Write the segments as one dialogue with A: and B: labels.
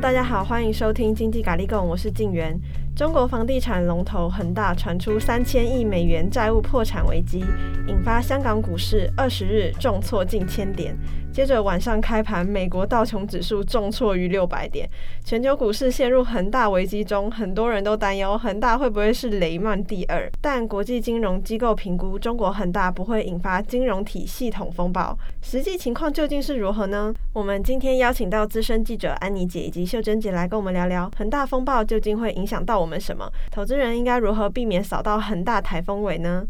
A: 大家好，欢迎收听经济咖喱供，我是静源。中国房地产龙头恒大传出三千亿美元债务破产危机，引发香港股市二十日重挫近千点。接着晚上开盘，美国道琼指数重挫逾六百点，全球股市陷入恒大危机中。很多人都担忧恒大会不会是雷曼第二，但国际金融机构评估中国恒大不会引发金融体系统风暴。实际情况究竟是如何呢？我们今天邀请到资深记者安妮姐以及秀珍姐来跟我们聊聊恒大风暴究竟会影响到我们什么？投资人应该如何避免扫到恒大台风尾呢？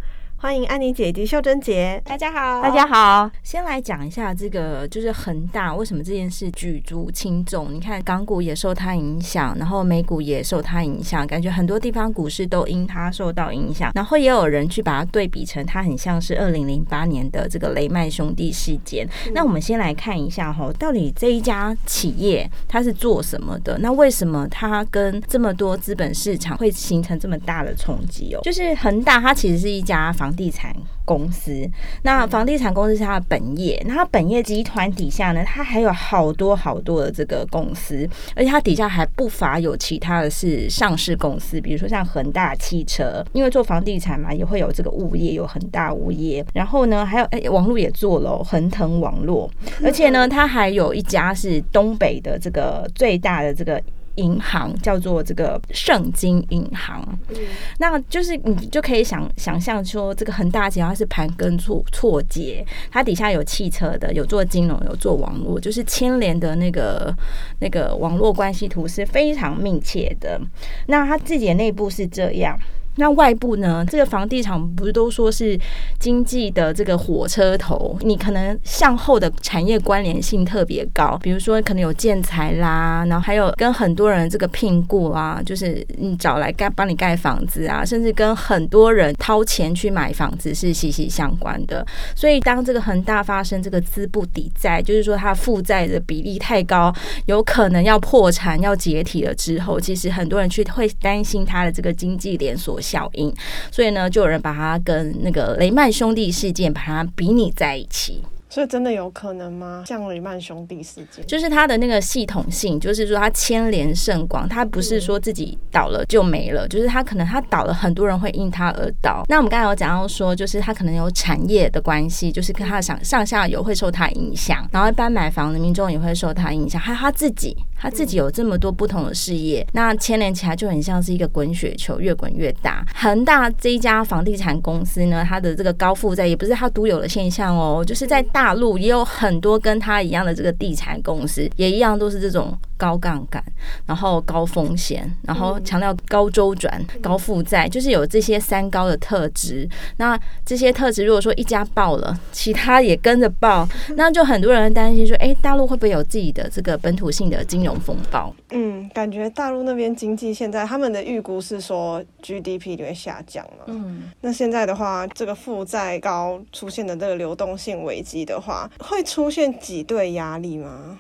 A: 欢迎安妮姐姐、秀珍姐，
B: 大家好，
C: 大家好。
B: 先来讲一下这个，就是恒大为什么这件事举足轻重？你看港股也受它影响，然后美股也受它影响，感觉很多地方股市都因它受到影响。然后也有人去把它对比成，它很像是二零零八年的这个雷曼兄弟事件。嗯、那我们先来看一下哈，到底这一家企业它是做什么的？那为什么它跟这么多资本市场会形成这么大的冲击哦？就是恒大，它其实是一家房。地产公司，那房地产公司是它的本业，那它本业集团底下呢，它还有好多好多的这个公司，而且它底下还不乏有其他的是上市公司，比如说像恒大汽车，因为做房地产嘛，也会有这个物业，有恒大物业，然后呢，还有哎，网络也做了恒腾网络，而且呢，它还有一家是东北的这个最大的这个。银行叫做这个圣经银行，嗯，那就是你就可以想想象说，这个恒大集团是盘根错错节，它底下有汽车的，有做金融，有做网络，就是牵连的那个那个网络关系图是非常密切的。那它自己的内部是这样。那外部呢？这个房地产不是都说是经济的这个火车头？你可能向后的产业关联性特别高，比如说可能有建材啦，然后还有跟很多人这个聘雇啊，就是你找来盖帮你盖房子啊，甚至跟很多人掏钱去买房子是息息相关的。所以当这个恒大发生这个资不抵债，就是说它负债的比例太高，有可能要破产要解体了之后，其实很多人去会担心它的这个经济连锁效应，所以呢，就有人把它跟那个雷曼兄弟事件把它比拟在一起。
A: 所以真的有可能吗？像雷曼兄弟事件，
B: 就是它的那个系统性，就是说它牵连甚广，它不是说自己倒了就没了，就是它可能它倒了，很多人会因它而倒。那我们刚才有讲到说，就是它可能有产业的关系，就是跟它上上下游会受它影响，然后一般买房的民众也会受它影响，还有他自己，他自己有这么多不同的事业，那牵连起来就很像是一个滚雪球，越滚越大。恒大这一家房地产公司呢，它的这个高负债也不是它独有的现象哦，就是在大。陆也有很多跟他一样的这个地产公司，也一样都是这种高杠杆，然后高风险，然后强调高周转、高负债，就是有这些三高的特质。那这些特质如果说一家爆了，其他也跟着爆，那就很多人担心说，哎，大陆会不会有自己的这个本土性的经金融风暴？
A: 嗯，感觉大陆那边经济现在他们的预估是说 GDP 就会下降了。嗯，那现在的话，这个负债高出现的这个流动性危机。的话会出现挤兑压力吗？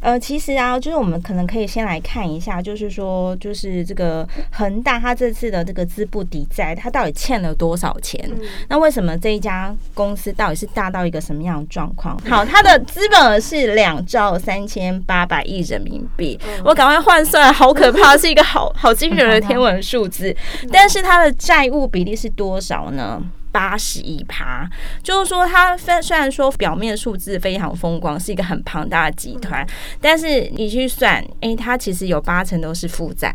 B: 呃，其实啊，就是我们可能可以先来看一下，就是说，就是这个恒大它这次的这个资不抵债，它到底欠了多少钱？嗯、那为什么这一家公司到底是大到一个什么样的状况？好，它的资本额是两兆三千八百亿人民币，嗯、我赶快换算，好可怕，是一个好好惊人的 天文数字。但是它的债务比例是多少呢？八十一趴，就是说，它虽虽然说表面数字非常风光，是一个很庞大的集团，但是你去算，诶、它其实有八成都是负债。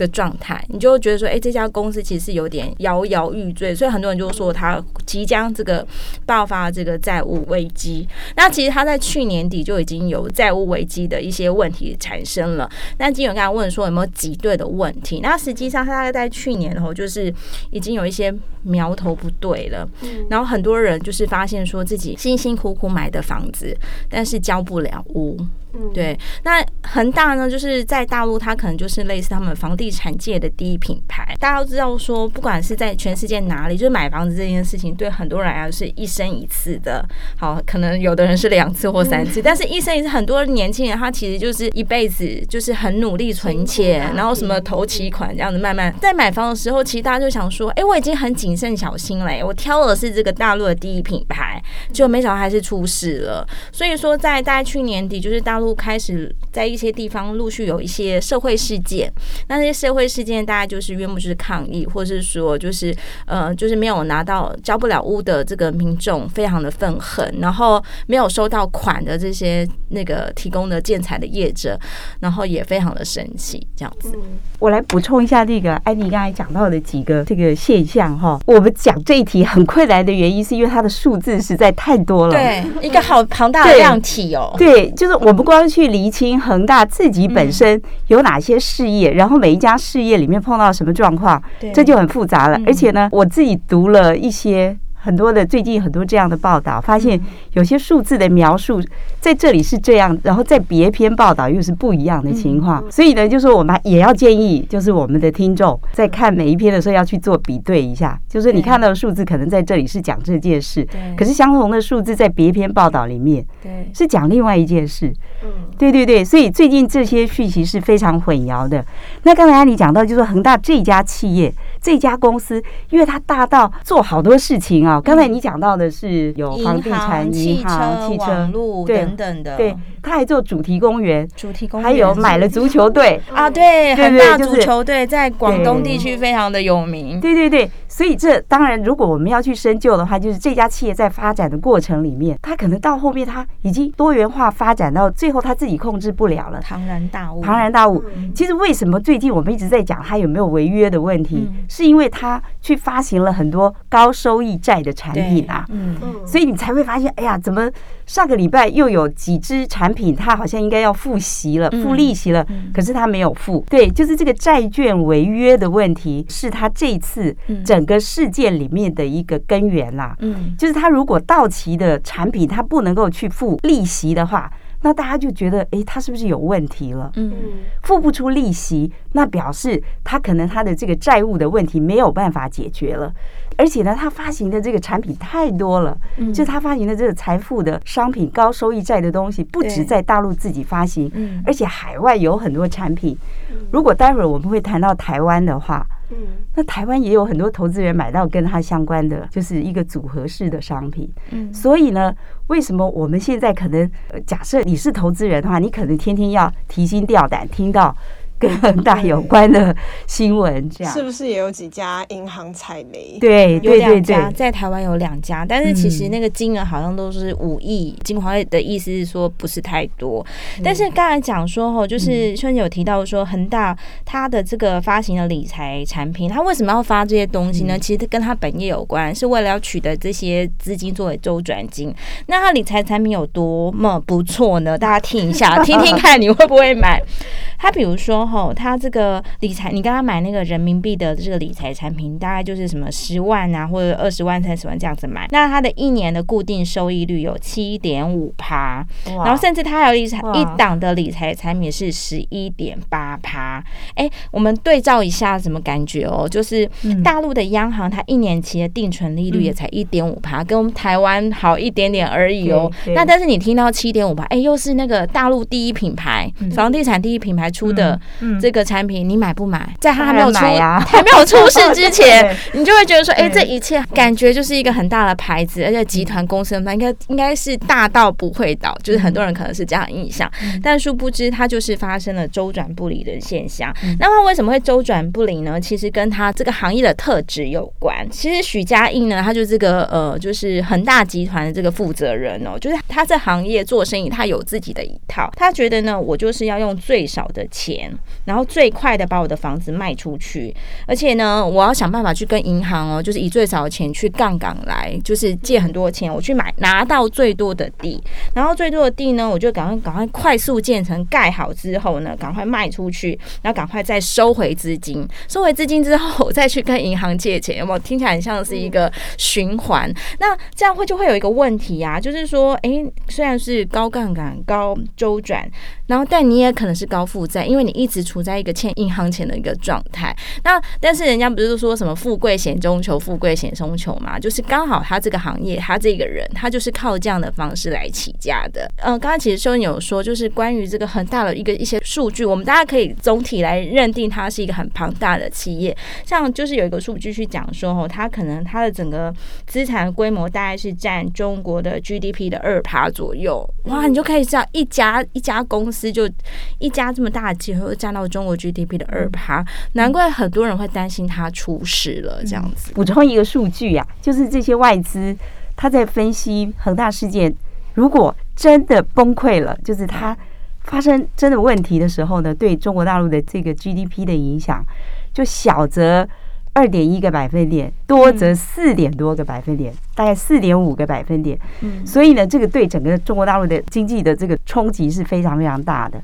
B: 的状态，你就会觉得说，哎、欸，这家公司其实是有点摇摇欲坠，所以很多人就说他即将这个爆发这个债务危机。那其实他在去年底就已经有债务危机的一些问题产生了。那金友刚才问说有没有挤兑的问题？那实际上他大概在去年的时候就是已经有一些苗头不对了，然后很多人就是发现说自己辛辛苦苦买的房子，但是交不了屋。嗯，对，那恒大呢，就是在大陆，它可能就是类似他们房地产界的第一品牌。大家都知道说，不管是在全世界哪里，就是买房子这件事情，对很多人来说是一生一次的。好，可能有的人是两次或三次，但是一生一次，很多年轻人他其实就是一辈子就是很努力存钱，然后什么投期款这样子，慢慢在买房的时候，其实大家就想说，哎，我已经很谨慎小心了，我挑的是这个大陆的第一品牌，结果没想到还是出事了。所以说，在大概去年底，就是大大陆开始在一些地方陆续有一些社会事件，那这些社会事件大家就是约莫就是抗议，或是说就是呃就是没有拿到交不了屋的这个民众非常的愤恨，然后没有收到款的这些那个提供的建材的业者，然后也非常的生气，这样子。
C: 我来补充一下这个安妮刚才讲到的几个这个现象哈，我们讲这一题很困难的原因是因为它的数字实在太多了，
B: 对，一个好庞大的量体哦，
C: 对，就是我们光去厘清恒大自己本身有哪些事业，然后每一家事业里面碰到什么状况，这就很复杂了。而且呢，我自己读了一些。很多的最近很多这样的报道，发现有些数字的描述在这里是这样，然后在别篇报道又是不一样的情况。所以呢，就是我们也要建议，就是我们的听众在看每一篇的时候要去做比对一下。就是你看到的数字可能在这里是讲这件事，可是相同的数字在别篇报道里面，是讲另外一件事。对对对，所以最近这些讯息是非常混淆的。那刚才你讲到，就是恒大这家企业。这家公司，因为它大到做好多事情啊。刚才你讲到的是有房地产、银行、汽车、
B: 网络等等的，
C: 对，他还做主题公园，
B: 主题公园，
C: 还有买了足球队
B: 啊，对，很大足球队在广东地区非常的有名。
C: 对对对，所以这当然，如果我们要去深究的话，就是这家企业在发展的过程里面，它可能到后面它已经多元化发展到最后，它自己控制不了了，
B: 庞然大物，
C: 庞然大物。其实为什么最近我们一直在讲它有没有违约的问题？是因为他去发行了很多高收益债的产品啊，嗯，所以你才会发现，哎呀，怎么上个礼拜又有几只产品，它好像应该要付息了，付利息了，可是它没有付。对，就是这个债券违约的问题，是他这次整个事件里面的一个根源啦。嗯，就是他如果到期的产品，他不能够去付利息的话。那大家就觉得，哎，他是不是有问题了？嗯，付不出利息，那表示他可能他的这个债务的问题没有办法解决了。而且呢，他发行的这个产品太多了，就是他发行的这个财富的商品、高收益债的东西，不止在大陆自己发行，而且海外有很多产品。如果待会儿我们会谈到台湾的话。嗯，那台湾也有很多投资人买到跟它相关的，就是一个组合式的商品。嗯，所以呢，为什么我们现在可能假设你是投资人的话，你可能天天要提心吊胆，听到。跟恒大有关的新闻，这样
A: 是不是也有几家银行踩雷？
C: 对，
B: 有两家，在台湾有两家，但是其实那个金额好像都是五亿。金华的意思是说不是太多，但是刚才讲说吼，就是春姐有提到说恒大它的这个发行的理财产品，它为什么要发这些东西呢？其实跟它本业有关，是为了要取得这些资金作为周转金。那它理财产品有多么不错呢？大家听一下，听听看你会不会买。它比如说。哦，他这个理财，你刚刚买那个人民币的这个理财产品，大概就是什么十万啊，或者二十万、三十万这样子买。那它的一年的固定收益率有七点五趴，然后甚至它还有理财一档的理财产品是十一点八趴。哎，我们对照一下，什么感觉哦？就是大陆的央行，它一年期的定存利率也才一点五趴，跟我们台湾好一点点而已哦。那但是你听到七点五趴，哎，又是那个大陆第一品牌房地产第一品牌出的。这个产品你买不买？在他还没有出 还没有出事之前，你就会觉得说，哎，这一切感觉就是一个很大的牌子，而且集团公司嘛，应该应该是大到不会倒，就是很多人可能是这样印象。但殊不知，它就是发生了周转不灵的现象。那么为什么会周转不灵呢？其实跟它这个行业的特质有关。其实许家印呢，他就这个呃，就是恒大集团的这个负责人哦，就是他在行业做生意，他有自己的一套。他觉得呢，我就是要用最少的钱。然后最快的把我的房子卖出去，而且呢，我要想办法去跟银行哦，就是以最少的钱去杠杆来，就是借很多钱，我去买拿到最多的地，然后最多的地呢，我就赶快赶快快速建成盖好之后呢，赶快卖出去，然后赶快再收回资金，收回资金之后再去跟银行借钱，有没有听起来很像是一个循环？那这样会就会有一个问题啊，就是说，诶，虽然是高杠杆、高周转，然后但你也可能是高负债，因为你一直。直处在一个欠银行钱的一个状态。那但是人家不是说什么富贵险中求，富贵险中求嘛？就是刚好他这个行业，他这个人，他就是靠这样的方式来起家的。嗯、呃，刚刚其实秀英有说，就是关于这个很大的一个一些数据，我们大家可以总体来认定它是一个很庞大的企业。像就是有一个数据去讲说，哦，它可能它的整个资产规模大概是占中国的 GDP 的二趴左右。哇，你就可以知道一家一家公司就一家这么大的企业会占到中国 GDP 的二趴，难怪很多人会担心它出事了这样子。
C: 补充一个数据呀，就是这些外资他在分析恒大事件，如果真的崩溃了，就是它发生真的问题的时候呢，对中国大陆的这个 GDP 的影响，就小则二点一个百分点，多则四点多个百分点。大概四点五个百分点，嗯，所以呢，这个对整个中国大陆的经济的这个冲击是非常非常大的。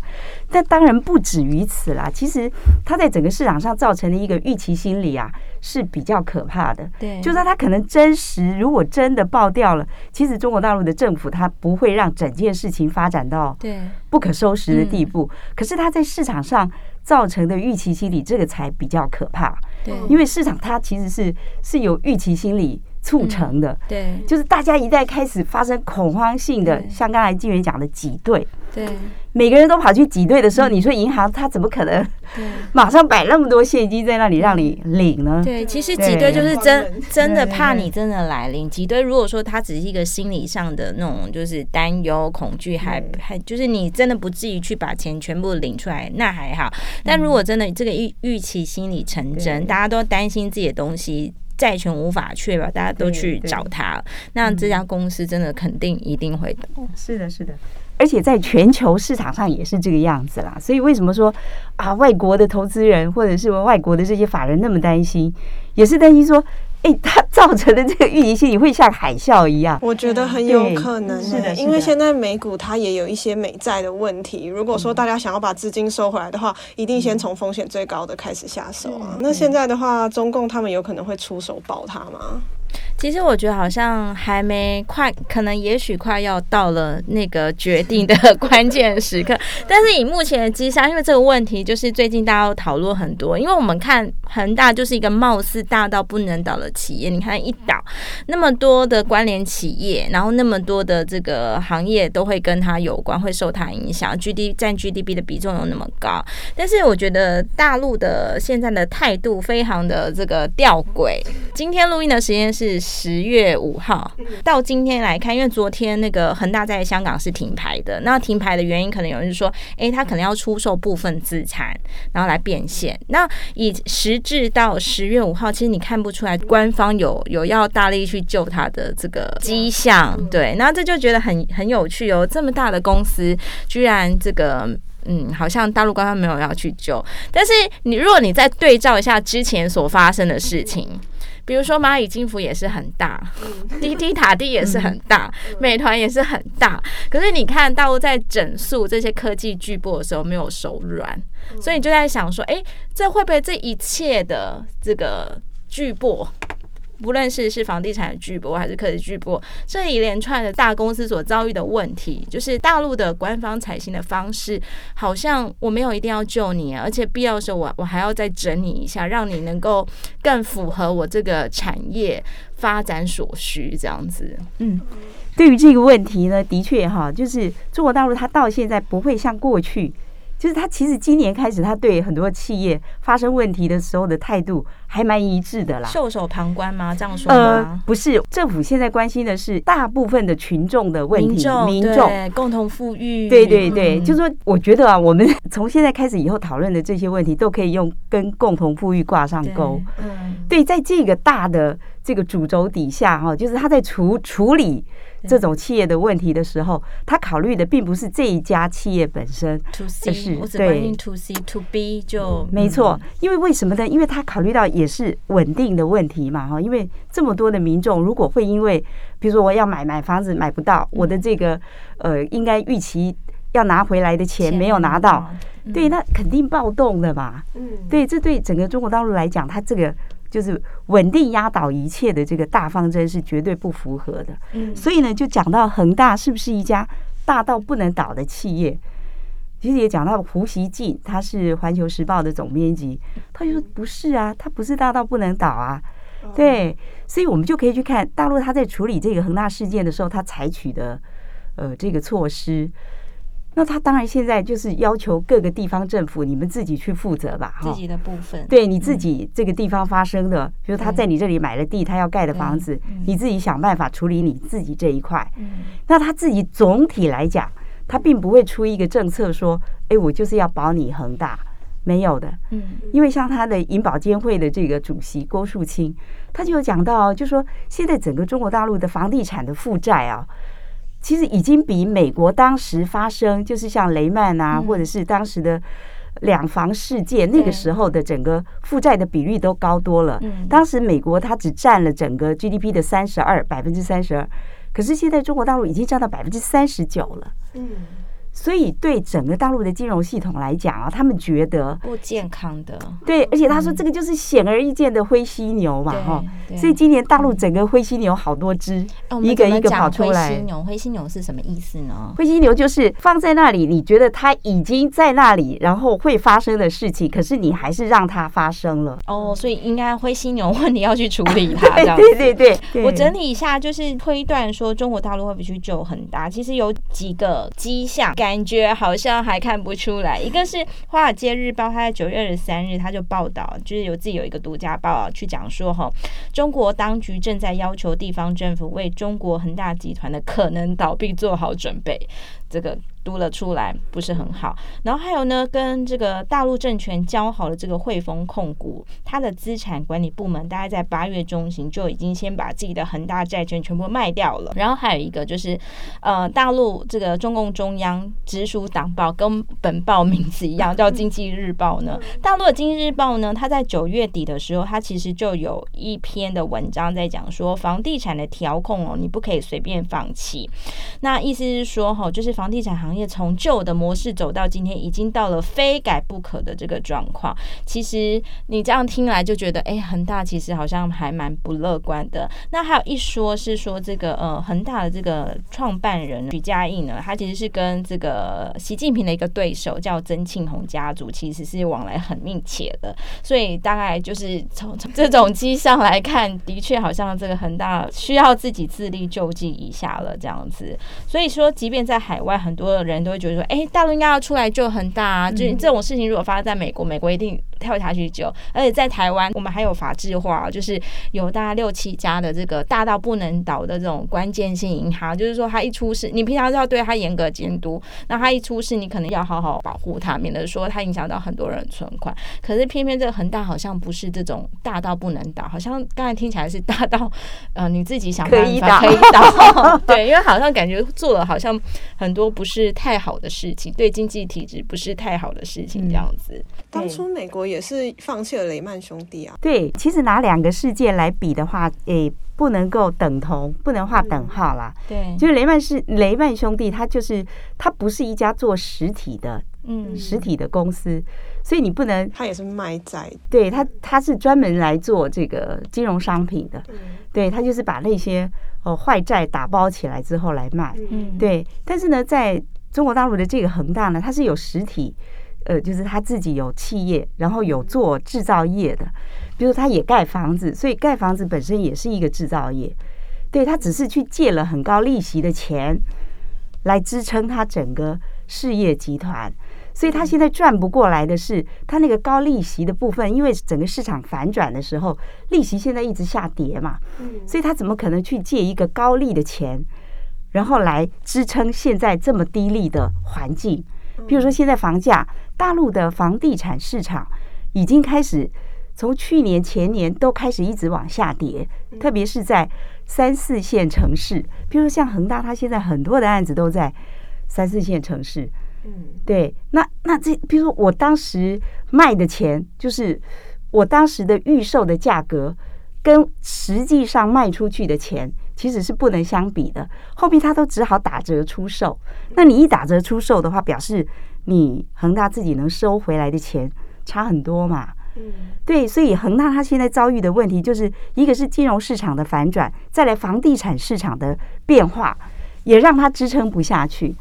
C: 但当然不止于此啦，其实它在整个市场上造成的一个预期心理啊是比较可怕的。对，就是它可能真实，如果真的爆掉了，其实中国大陆的政府它不会让整件事情发展到对不可收拾的地步。可是它在市场上造成的预期心理，这个才比较可怕。对，因为市场它其实是是有预期心理。促成的，对，就是大家一旦开始发生恐慌性的，像刚才金源讲的挤兑，对，每个人都跑去挤兑的时候，你说银行它怎么可能，马上摆那么多现金在那里让你领呢？
B: 对，其实挤兑就是真真的怕你真的来领。挤兑如果说它只是一个心理上的那种，就是担忧、恐惧，还还就是你真的不至于去把钱全部领出来，那还好。但如果真的这个预预期心理成真，大家都担心自己的东西。债权无法确保，大家都去找他，那这家公司真的肯定一定会倒。
C: 是的，是的，而且在全球市场上也是这个样子啦。所以为什么说啊，外国的投资人或者是外国的这些法人那么担心，也是担心说。哎，它造成的这个运营心理会像海啸一样，
A: 我觉得很有可能。是的，因为现在美股它也有一些美债的问题。如果说大家想要把资金收回来的话，一定先从风险最高的开始下手啊。那现在的话，中共他们有可能会出手保它吗？
B: 其实我觉得好像还没快，可能也许快要到了那个决定的关键时刻。但是以目前的迹象，因为这个问题就是最近大家都讨论很多，因为我们看恒大就是一个貌似大到不能倒的企业，你看一倒那么多的关联企业，然后那么多的这个行业都会跟它有关，会受它影响，GDP 占 GDP 的比重有那么高。但是我觉得大陆的现在的态度非常的这个吊诡。今天录音的时间是。是十月五号到今天来看，因为昨天那个恒大在香港是停牌的。那停牌的原因，可能有人说，哎，他可能要出售部分资产，然后来变现。那以实质到十月五号，其实你看不出来官方有有要大力去救他的这个迹象。对，然后这就觉得很很有趣哦，这么大的公司，居然这个嗯，好像大陆官方没有要去救。但是你如果你再对照一下之前所发生的事情。比如说蚂蚁金服也是很大，滴滴塔地也是很大，美团也是很大。可是你看大陆在整肃这些科技巨擘的时候没有手软，所以你就在想说，哎，这会不会这一切的这个巨擘？不论是是房地产巨波还是科技巨波，这一连串的大公司所遭遇的问题，就是大陆的官方采信的方式，好像我没有一定要救你，而且必要的时候我我还要再整你一下，让你能够更符合我这个产业发展所需，这样子。
C: 嗯，对于这个问题呢，的确哈，就是中国大陆它到现在不会像过去。就是他其实今年开始，他对很多企业发生问题的时候的态度还蛮一致的啦。
B: 袖手旁观吗？这样说吗？
C: 呃，不是，政府现在关心的是大部分的群众的问题，民
B: 众，共同富裕。
C: 对对对，嗯、就是说，我觉得啊，我们从现在开始以后讨论的这些问题，都可以用跟共同富裕挂上钩。嗯，对，在这个大的这个主轴底下哈，就是他在处处理。这种企业的问题的时候，他考虑的并不是这一家企业本身
B: ，to C，是对 to C to B 就
C: 没错。因为为什么呢？因为他考虑到也是稳定的问题嘛，哈。因为这么多的民众，如果会因为，比如说我要买买房子买不到，我的这个呃应该预期要拿回来的钱没有拿到，对，那肯定暴动的嘛。嗯，对，这对整个中国大陆来讲，它这个。就是稳定压倒一切的这个大方针是绝对不符合的，所以呢，就讲到恒大是不是一家大到不能倒的企业？其实也讲到胡锡进，他是《环球时报》的总编辑，他就说不是啊，他不是大到不能倒啊。对，所以我们就可以去看大陆他在处理这个恒大事件的时候，他采取的呃这个措施。那他当然现在就是要求各个地方政府，你们自己去负责吧，
B: 自己的部分。
C: 对，你自己这个地方发生的，比如他在你这里买了地，他要盖的房子，你自己想办法处理你自己这一块。那他自己总体来讲，他并不会出一个政策说，哎，我就是要保你恒大。没有的，嗯，因为像他的银保监会的这个主席郭树清，他就有讲到，就说现在整个中国大陆的房地产的负债啊，其实已经比美国当时发生，就是像雷曼啊，或者是当时的两房事件那个时候的整个负债的比率都高多了。当时美国它只占了整个 GDP 的三十二，百分之三十二，可是现在中国大陆已经占到百分之三十九了。嗯。所以，对整个大陆的金融系统来讲啊，他们觉得
B: 不健康的。
C: 对，而且他说这个就是显而易见的灰犀牛嘛，哈。所以今年大陆整个灰犀牛好多只，一个一个跑出来。
B: 灰犀牛，灰犀牛是什么意思呢？
C: 灰犀牛就是放在那里，你觉得它已经在那里，然后会发生的事情，可是你还是让它发生了。
B: 哦，所以应该灰犀牛问你要去处理它，这样。
C: 对对对对。
B: 我整理一下，就是推断说中国大陆会不会去救恒大，其实有几个迹象。感觉好像还看不出来。一个是《华尔街日报》，他在九月二十三日，他就报道，就是有自己有一个独家报道去讲说，哈，中国当局正在要求地方政府为中国恒大集团的可能倒闭做好准备。这个。读了出来不是很好，然后还有呢，跟这个大陆政权交好的这个汇丰控股，它的资产管理部门大概在八月中旬就已经先把自己的恒大债券全部卖掉了。然后还有一个就是，呃，大陆这个中共中央直属党报跟本报名字一样，叫《经济日报》呢。大陆的《经济日报》呢，它在九月底的时候，它其实就有一篇的文章在讲说，房地产的调控哦，你不可以随便放弃。那意思是说，哈，就是房地产行业。从旧的模式走到今天，已经到了非改不可的这个状况。其实你这样听来就觉得，哎，恒大其实好像还蛮不乐观的。那还有一说是说，这个呃，恒大的这个创办人许家印呢，他其实是跟这个习近平的一个对手叫曾庆红家族，其实是往来很密切的。所以大概就是从这种迹象来看，的确好像这个恒大需要自己自力救济一下了这样子。所以说，即便在海，很多人都会觉得说，哎、欸，大陆应该要出来救恒大啊！就这种事情，如果发生在美国，美国一定跳下去救。而且在台湾，我们还有法制化，就是有大概六七家的这个大到不能倒的这种关键性银行，就是说它一出事，你平常是要对它严格监督，那它一出事，你可能要好好保护它，免得说它影响到很多人存款。可是偏偏这个恒大好像不是这种大到不能倒，好像刚才听起来是大到呃你自己想办法 可以倒，对，因为好像感觉做了好像很多不是太好的事情，对经济体制不是太好的事情，这样子。嗯、
A: 当初美国也是放弃了雷曼兄弟啊。
C: 对，其实拿两个事件来比的话，诶、欸，不能够等同，不能画等号啦。
B: 嗯、对，
C: 就是雷曼是雷曼兄弟，他就是他不是一家做实体的，嗯，实体的公司，所以你不能。
A: 他也是卖债。
C: 对他，他是专门来做这个金融商品的。嗯、对他就是把那些哦坏债打包起来之后来卖。嗯，对。但是呢，在中国大陆的这个恒大呢，它是有实体，呃，就是他自己有企业，然后有做制造业的，比如他也盖房子，所以盖房子本身也是一个制造业。对，他只是去借了很高利息的钱来支撑他整个事业集团，所以他现在赚不过来的是他那个高利息的部分，因为整个市场反转的时候，利息现在一直下跌嘛，所以他怎么可能去借一个高利的钱？然后来支撑现在这么低利的环境，比如说现在房价，大陆的房地产市场已经开始从去年前年都开始一直往下跌，特别是在三四线城市，比如说像恒大，它现在很多的案子都在三四线城市。嗯，对，那那这，比如说我当时卖的钱，就是我当时的预售的价格，跟实际上卖出去的钱。其实是不能相比的，后面他都只好打折出售。那你一打折出售的话，表示你恒大自己能收回来的钱差很多嘛？嗯，对，所以恒大他现在遭遇的问题，就是一个是金融市场的反转，再来房地产市场的变化，也让他支撑不下去。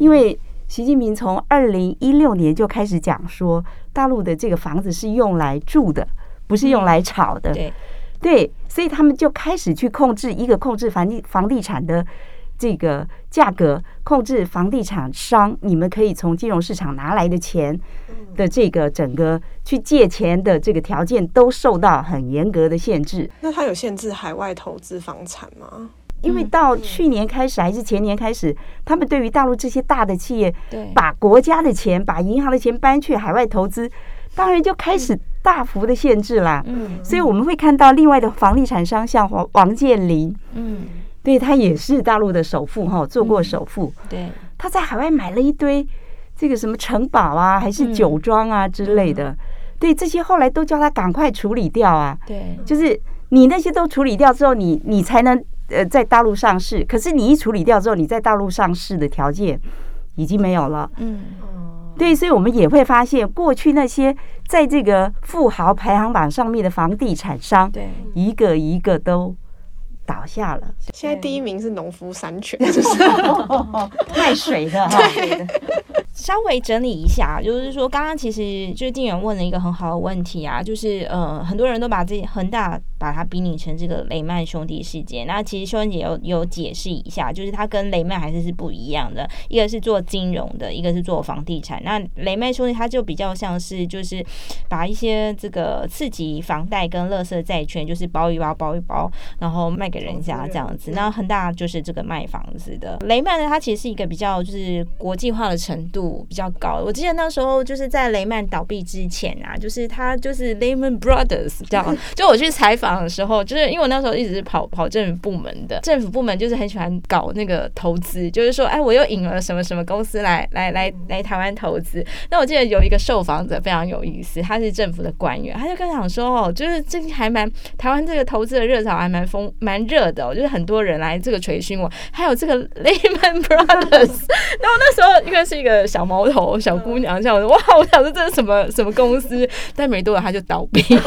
C: 因为习近平从二零一六年就开始讲说，大陆的这个房子是用来住的，不是用来炒的。
B: 对，
C: 对，所以他们就开始去控制一个控制房地房地产的这个价格，控制房地产商，你们可以从金融市场拿来的钱的这个整个去借钱的这个条件都受到很严格的限制。
A: 那它有限制海外投资房产吗？
C: 因为到去年开始还是前年开始，他们对于大陆这些大的企业，把国家的钱、把银行的钱搬去海外投资，当然就开始大幅的限制啦。嗯，所以我们会看到另外的房地产商，像王王健林，嗯，对，他也是大陆的首富哈，做过首富。对，他在海外买了一堆这个什么城堡啊，还是酒庄啊之类的。对，这些后来都叫他赶快处理掉啊。对，就是你那些都处理掉之后，你你才能。呃，在大陆上市，可是你一处理掉之后，你在大陆上市的条件已经没有了。嗯，对，所以我们也会发现，过去那些在这个富豪排行榜上面的房地产商，对，一个一个都倒下了。
A: 现在第一名是农夫山泉，
C: 就是 卖水的哈。
B: 稍微整理一下，就是说，刚刚其实就是静远问了一个很好的问题啊，就是呃，很多人都把这恒大把它比拟成这个雷曼兄弟事件。那其实秀恩姐有有解释一下，就是它跟雷曼还是是不一样的，一个是做金融的，一个是做房地产。那雷曼兄弟它就比较像是就是把一些这个刺激房贷跟垃圾债券，就是包一包包一包，然后卖给人家这样子。那恒大就是这个卖房子的。雷曼呢，它其实是一个比较就是国际化的程度。比较高，我记得那时候就是在雷曼倒闭之前啊，就是他就是 Lehman Brothers 这样，就我去采访的时候，就是因为我那时候一直是跑跑政府部门的，政府部门就是很喜欢搞那个投资，就是说，哎，我又引了什么什么公司来来来来台湾投资。那我记得有一个受访者非常有意思，他是政府的官员，他就跟讲说，哦，就是最近还蛮台湾这个投资的热潮还蛮疯蛮热的，哦，就是很多人来这个垂询我，还有这个 Lehman Brothers。然后那时候应该是一个小。小毛头小姑娘，这样子哇！我想说这是什么什么公司？但没多久他就倒闭了。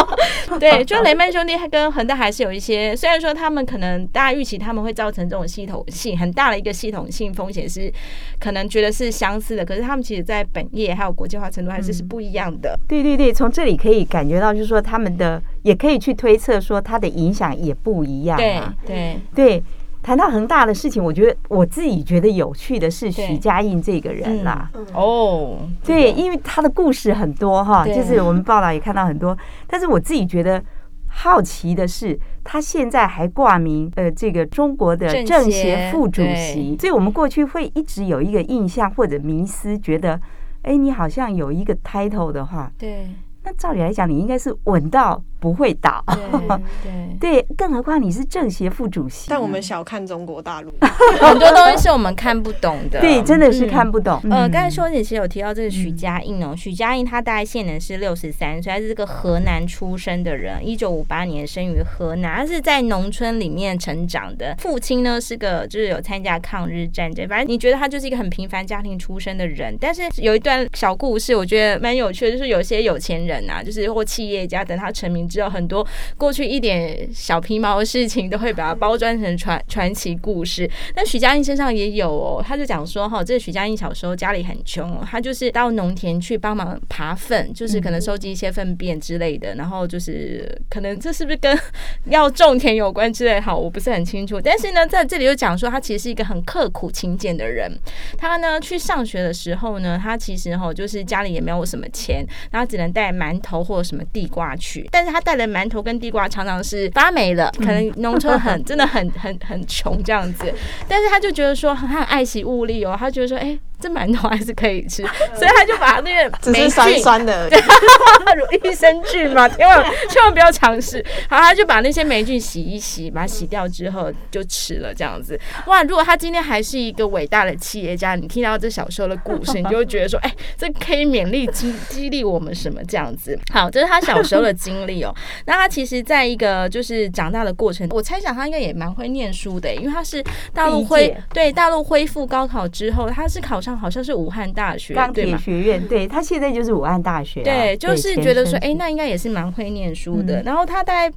B: 对，就雷曼兄弟，他跟恒大还是有一些，虽然说他们可能大家预期他们会造成这种系统性很大的一个系统性风险，是可能觉得是相似的，可是他们其实在本业还有国际化程度还是是不一样的。
C: 嗯、对对对，从这里可以感觉到，就是说他们的也可以去推测说它的影响也不一样、啊。对对对。谈到恒大的事情，我觉得我自己觉得有趣的是许家印这个人啦。哦，对，因为他的故事很多哈，就是我们报道也看到很多。但是我自己觉得好奇的是，他现在还挂名呃这个中国的政协副主席，所以我们过去会一直有一个印象或者迷思，觉得哎，你好像有一个 title 的话，对，那照理来讲，你应该是稳到。不会倒，对对，更何况你是政协副主席。
A: 但我们小看中国大陆，
B: 很多东西是我们看不懂的。
C: 对，真的是看不懂。
B: 呃，刚才秀雯姐其实有提到这个许家印哦，许家印他大概现年是六十三岁，他是个河南出生的人，一九五八年生于河南，他是在农村里面成长的。父亲呢是个就是有参加抗日战争，反正你觉得他就是一个很平凡家庭出身的人。但是有一段小故事，我觉得蛮有趣的，就是有些有钱人啊，就是或企业家，等他成名。之后很多过去一点小皮毛的事情，都会把它包装成传传奇故事。但许家印身上也有哦，他就讲说哈，这个许家印小时候家里很穷哦，他就是到农田去帮忙扒粪，就是可能收集一些粪便之类的，然后就是可能这是不是跟 要种田有关之类？好，我不是很清楚。但是呢，在这里又讲说，他其实是一个很刻苦勤俭的人。他呢去上学的时候呢，他其实哈就是家里也没有什么钱，然后只能带馒头或者什么地瓜去，但是他。带的馒头跟地瓜常常是发霉了，可能农村很 真的很很很穷这样子，但是他就觉得说他很爱惜物力哦，他觉得说哎。欸这馒头还是可以吃，所以他就把那个 霉
A: 酸酸的
B: 益生菌嘛，千万千万不要尝试。好，他就把那些霉菌洗一洗，把它洗掉之后就吃了这样子。哇，如果他今天还是一个伟大的企业家，你听到这小时候的故事，你就会觉得说，哎，这可以勉励激激励我们什么这样子。好，这是他小时候的经历哦。那他其实在一个就是长大的过程，我猜想他应该也蛮会念书的，因为他是大陆恢对大陆恢复高考之后，他是考上。好像是武汉大学
C: 钢铁学院，对，他现在就是武汉大学。
B: 对，就是觉得说，哎，那应该也是蛮会念书的。然后他在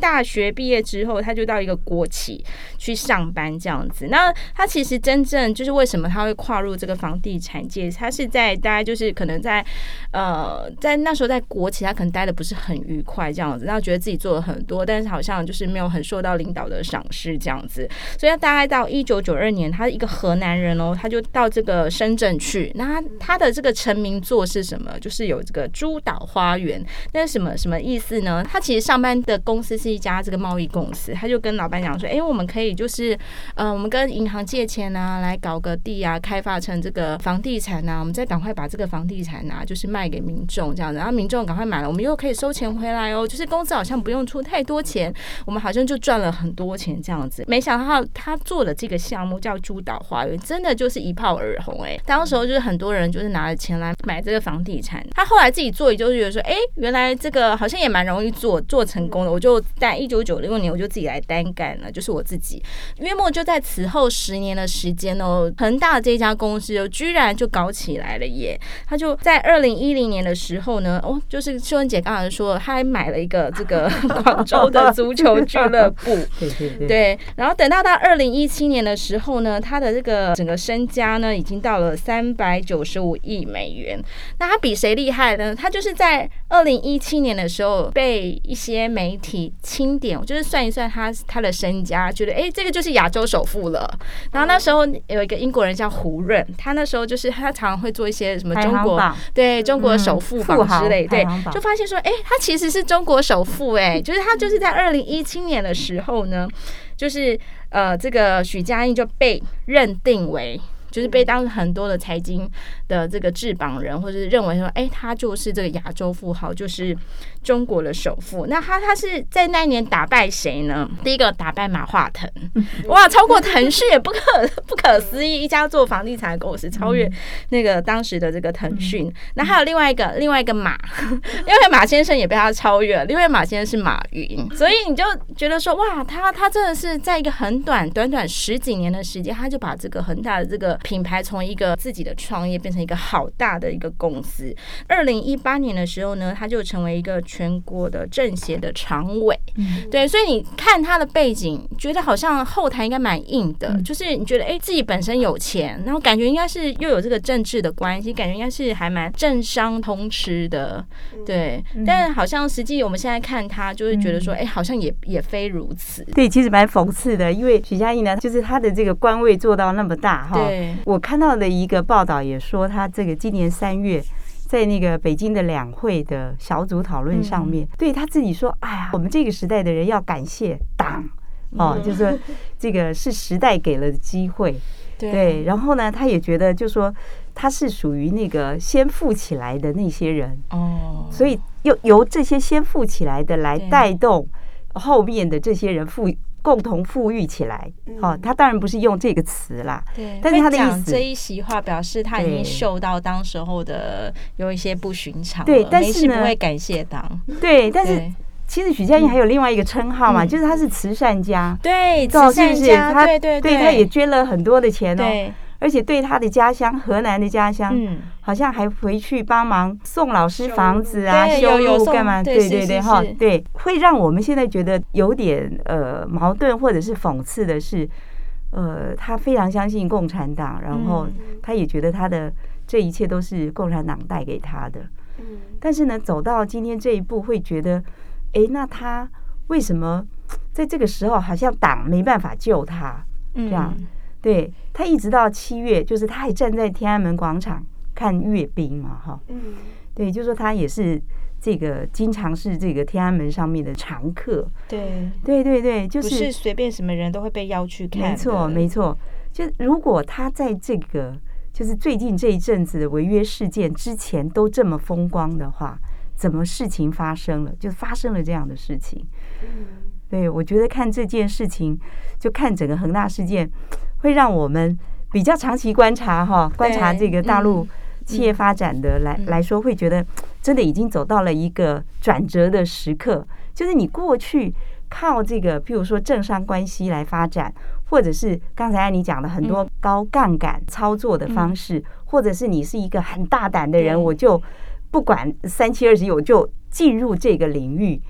B: 大学毕业之后，他就到一个国企去上班这样子。那他其实真正就是为什么他会跨入这个房地产界？他是在大概就是可能在呃在那时候在国企，他可能待的不是很愉快这样子，然后觉得自己做了很多，但是好像就是没有很受到领导的赏识这样子。所以他大概到一九九二年，他一个河南人哦，他就到这个深圳去。那他他的这个成名作是什么？就是有这个珠岛花园。那是什么什么意思呢？他其实上班的公司。这是一家这个贸易公司，他就跟老板讲说：“哎，我们可以就是，呃，我们跟银行借钱啊，来搞个地啊，开发成这个房地产啊，我们再赶快把这个房地产啊，就是卖给民众这样子，然后民众赶快买了，我们又可以收钱回来哦，就是公司好像不用出太多钱，我们好像就赚了很多钱这样子。没想到他做的这个项目叫珠岛花园，真的就是一炮而红哎，当时候就是很多人就是拿着钱来买这个房地产。他后来自己做，也就是觉得说，哎，原来这个好像也蛮容易做，做成功的，我就。在一九九六年，我就自己来单干了，就是我自己。约莫就在此后十年的时间哦，恒大这家公司哦居然就搞起来了耶！他就在二零一零年的时候呢，哦，就是秀恩姐刚才说，他还买了一个这个 广州的足球俱乐部，对对对，对。然后等到到二零一七年的时候呢，他的这个整个身家呢，已经到了三百九十五亿美元。那他比谁厉害呢？他就是在二零一七年的时候被一些媒体。清点，我就是算一算他他的身家，觉得哎，这个就是亚洲首富了。然后那时候有一个英国人叫胡润，他那时候就是他常常会做一些什么中国对中国首富榜之类，对，就发现说，哎，他其实是中国首富，哎，就是他就是在二零一七年的时候呢，就是呃，这个许家印就被认定为。就是被当很多的财经的这个制榜人，或者是认为说，哎，他就是这个亚洲富豪，就是中国的首富。那他他是在那一年打败谁呢？第一个打败马化腾，哇，超过腾讯也不可 不可思议，一家做房地产的公司超越那个当时的这个腾讯。那还有另外一个另外一个马，因为马先生也被他超越了。另外马先生是马云，所以你就觉得说，哇，他他真的是在一个很短短短十几年的时间，他就把这个恒大的这个。品牌从一个自己的创业变成一个好大的一个公司。二零一八年的时候呢，他就成为一个全国的政协的常委。嗯、对，所以你看他的背景，觉得好像后台应该蛮硬的，嗯、就是你觉得哎，自己本身有钱，然后感觉应该是又有这个政治的关系，感觉应该是还蛮政商通吃的。对，嗯、但好像实际我们现在看他，就是觉得说，哎，好像也也非如此。
C: 对，其实蛮讽刺的，因为许家印呢，就是他的这个官位做到那么大哈。对。我看到的一个报道也说，他这个今年三月在那个北京的两会的小组讨论上面，对他自己说：“哎呀，我们这个时代的人要感谢党哦，就是说这个是时代给了机会。”对，然后呢，他也觉得就是说他是属于那个先富起来的那些人哦，所以又由这些先富起来的来带动后面的这些人富。共同富裕起来，哦，他当然不是用这个词啦，对，但是他的意思，
B: 这一席话表示他已经嗅到当时候的有一些不寻常，
C: 对，但是
B: 不会感谢党，
C: 对，但是其实许家印还有另外一个称号嘛，就是他是慈善家，
B: 对，慈善家，对对对，
C: 他也捐了很多的钱哦。而且对他的家乡河南的家乡，嗯，好像还回去帮忙送老师房子啊，修路干嘛？对对对，哈，对，会让我们现在觉得有点呃矛盾或者是讽刺的是，呃，他非常相信共产党，然后他也觉得他的这一切都是共产党带给他的，嗯，但是呢，走到今天这一步，会觉得，哎，那他为什么在这个时候好像党没办法救他？这样。对，他一直到七月，就是他还站在天安门广场看阅兵嘛，哈，嗯，对，就说他也是这个经常是这个天安门上面的常客，
B: 对，
C: 对对对，就是
B: 不是随便什么人都会被邀去看，
C: 没错没错。就如果他在这个就是最近这一阵子的违约事件之前都这么风光的话，怎么事情发生了？就发生了这样的事情，嗯，对，我觉得看这件事情，就看整个恒大事件。会让我们比较长期观察哈，观察这个大陆企业发展的来来说，会觉得真的已经走到了一个转折的时刻。就是你过去靠这个，譬如说政商关系来发展，或者是刚才你讲的很多高杠杆操作的方式，或者是你是一个很大胆的人，我就不管三七二十一，我就进入这个领域，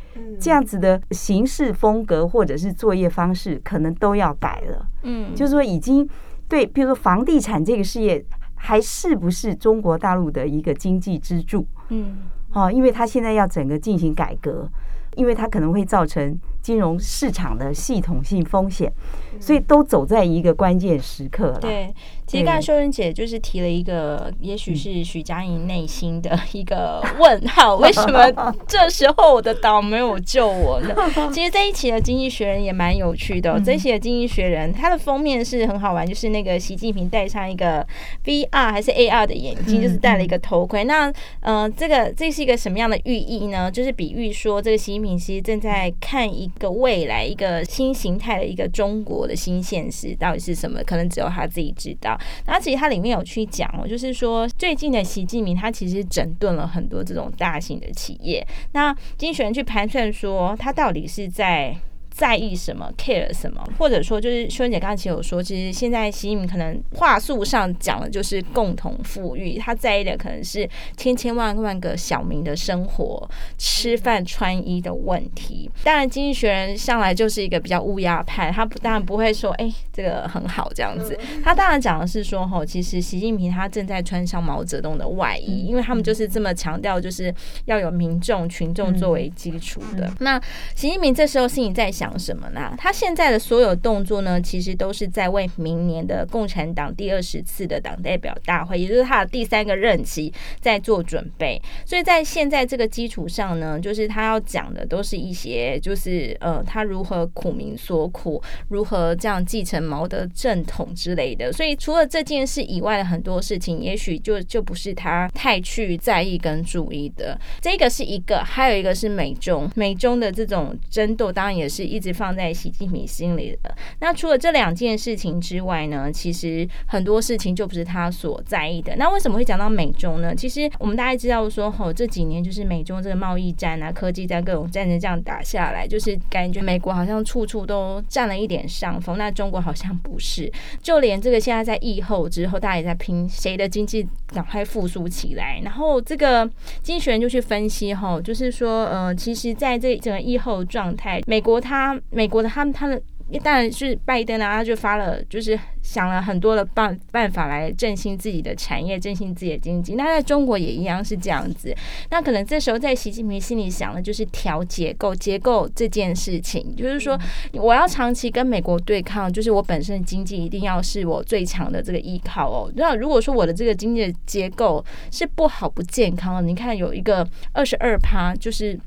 C: 这样子的行事风格或者是作业方式，可能都要改了。嗯，就是说已经对，比如说房地产这个事业，还是不是中国大陆的一个经济支柱？嗯，哦，因为它现在要整个进行改革，因为它可能会造成金融市场的系统性风险，所以都走在一个关键时刻了。
B: 对。其实刚才秀真姐就是提了一个，也许是许佳莹内心的一个问号：为什么这时候我的岛没有救我呢？其实这一期的《经济学人》也蛮有趣的。这一期的《经济学人》它的封面是很好玩，就是那个习近平戴上一个 VR 还是 AR 的眼镜，就是戴了一个头盔。那呃，这个这是一个什么样的寓意呢？就是比喻说，这个习近平其实正在看一个未来，一个新形态的一个中国的新现实到底是什么？可能只有他自己知道。那其实它里面有去讲哦，就是说最近的习近平他其实整顿了很多这种大型的企业。那经济学人去盘算说，他到底是在。在意什么，care 什么，或者说就是秀真姐刚才其实有说，其实现在习近平可能话术上讲的就是共同富裕，他在意的可能是千千万万个小民的生活、吃饭穿衣的问题。当然，经济学人向来就是一个比较乌鸦派，他不当然不会说，哎、欸，这个很好这样子。他当然讲的是说，吼，其实习近平他正在穿上毛泽东的外衣，因为他们就是这么强调，就是要有民众群众作为基础的。那习近平这时候心里在想。讲什么呢？他现在的所有动作呢，其实都是在为明年的共产党第二十次的党代表大会，也就是他的第三个任期，在做准备。所以在现在这个基础上呢，就是他要讲的都是一些，就是呃，他如何苦民所苦，如何这样继承毛的正统之类的。所以除了这件事以外的很多事情，也许就就不是他太去在意跟注意的。这个是一个，还有一个是美中，美中的这种争斗，当然也是一。一直放在习近平心里的。那除了这两件事情之外呢，其实很多事情就不是他所在意的。那为什么会讲到美中呢？其实我们大家知道说，吼，这几年就是美中这个贸易战啊、科技战各种战争这样打下来，就是感觉美国好像处处都占了一点上风，那中国好像不是。就连这个现在在疫后之后，大家也在拼谁的经济赶快复苏起来。然后这个经济学人就去分析，吼，就是说，呃，其实在这整个疫后状态，美国它。美国的他们，他的当然是拜登啊，他就发了，就是想了很多的办办法来振兴自己的产业，振兴自己的经济。那在中国也一样是这样子。那可能这时候在习近平心里想的就是调结构，结构这件事情，就是说我要长期跟美国对抗，就是我本身的经济一定要是我最强的这个依靠哦。那如果说我的这个经济的结构是不好不健康的，你看有一个二十二趴，就是。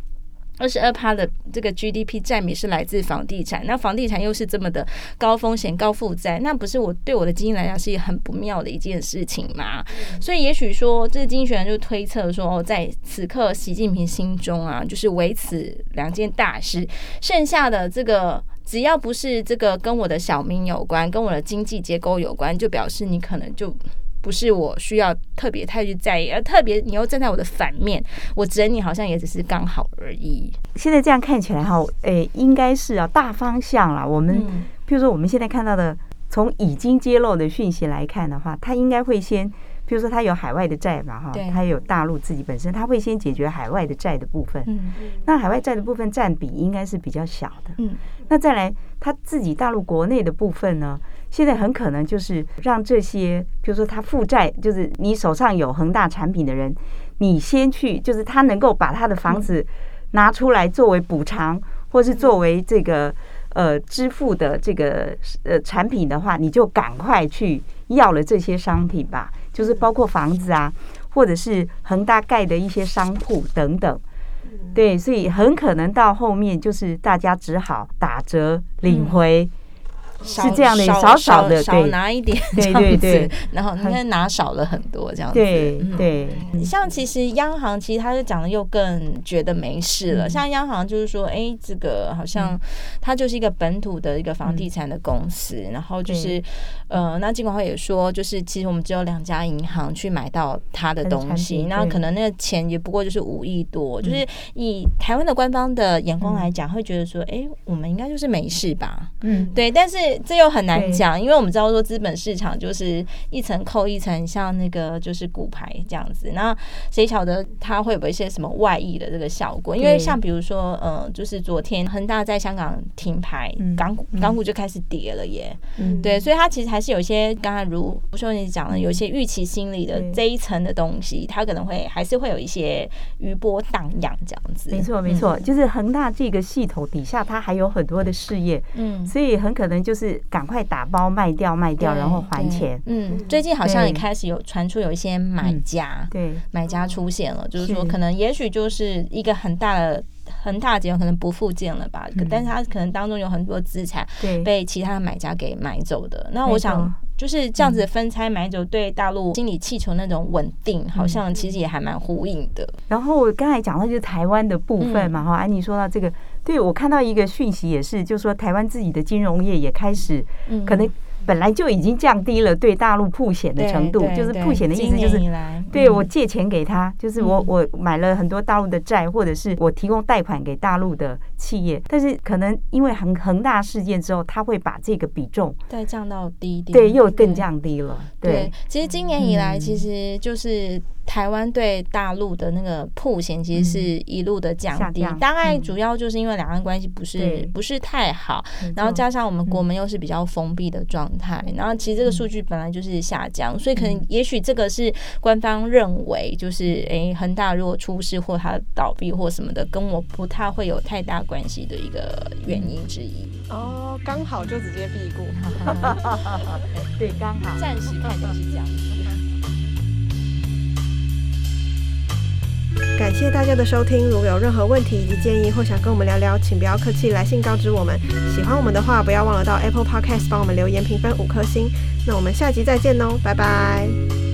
B: 二十二趴的这个 GDP 占比是来自房地产，那房地产又是这么的高风险、高负债，那不是我对我的经济来讲是很不妙的一件事情吗？所以也许说，这个经济学人就推测说，哦，在此刻习近平心中啊，就是唯此两件大事，剩下的这个只要不是这个跟我的小民有关、跟我的经济结构有关，就表示你可能就。不是我需要特别太去在意，而特别你又站在我的反面，我整你好像也只是刚好而已。
C: 现在这样看起来哈，诶，应该是啊，大方向啦。我们譬如说我们现在看到的，从已经揭露的讯息来看的话，他应该会先，比如说他有海外的债嘛哈，他有大陆自己本身，他会先解决海外的债的部分。嗯，那海外债的部分占比应该是比较小的。嗯，那再来他自己大陆国内的部分呢？现在很可能就是让这些，比如说他负债，就是你手上有恒大产品的人，你先去，就是他能够把他的房子拿出来作为补偿，或是作为这个呃支付的这个呃产品的话，你就赶快去要了这些商品吧，就是包括房子啊，或者是恒大盖的一些商铺等等。对，所以很可能到后面就是大家只好打折领回。是这样的，少少的，
B: 少拿一点，对对对，然后你看拿少了很多这样子，
C: 对对。
B: 像其实央行其实他就讲的又更觉得没事了，像央行就是说，哎，这个好像它就是一个本土的一个房地产的公司，然后就是呃，那金管会也说，就是其实我们只有两家银行去买到它的东西，那可能那个钱也不过就是五亿多，就是以台湾的官方的眼光来讲，会觉得说，哎，我们应该就是没事吧，嗯，对，但是。这又很难讲，因为我们知道说资本市场就是一层扣一层，像那个就是骨牌这样子。那谁晓得它会有一些什么外溢的这个效果？因为像比如说，呃，就是昨天恒大在香港停牌，港股港股就开始跌了耶。嗯，对，所以它其实还是有一些刚才如不说你讲的，有一些预期心理的这一层的东西，它可能会还是会有一些余波荡漾这样子。
C: 没错，没错，就是恒大这个系统底下，它还有很多的事业，嗯，所以很可能就是赶快打包卖掉，卖掉，然后还钱。
B: 嗯，最近好像也开始有传出有一些买家，对，买家出现了，就是说可能也许就是一个很大的。恒大集团可能不复建了吧？嗯、但是他可能当中有很多资产被其他的买家给买走的。那我想就是这样子分拆买走，对大陆心理气球那种稳定，好像其实也还蛮呼应的。
C: 然后我刚才讲到就是台湾的部分嘛，哈、嗯，安妮说到这个，对，我看到一个讯息也是，就是说台湾自己的金融业也开始可能。本来就已经降低了对大陆铺险的程度，就是铺险的意思就是，对我借钱给他，就是我我买了很多大陆的债，或者是我提供贷款给大陆的企业，但是可能因为恒恒大事件之后，他会把这个比重
B: 再降到低一点，
C: 对，又更降低了。
B: 对，其实今年以来，其实就是。台湾对大陆的那个铺险其实是一路的降低，大概主要就是因为两岸关系不是不是太好，然后加上我们国门又是比较封闭的状态，然后其实这个数据本来就是下降，所以可能也许这个是官方认为就是诶恒大如果出事或它倒闭或什么的，跟我不太会有太大关系的一个原因之一。
A: 哦，刚好就直接避过，
C: 对，刚好
B: 暂时看起来是这样。
A: 感谢大家的收听，如果有任何问题以及建议，或想跟我们聊聊，请不要客气，来信告知我们。喜欢我们的话，不要忘了到 Apple Podcast 帮我们留言评分五颗星。那我们下集再见喽，拜拜。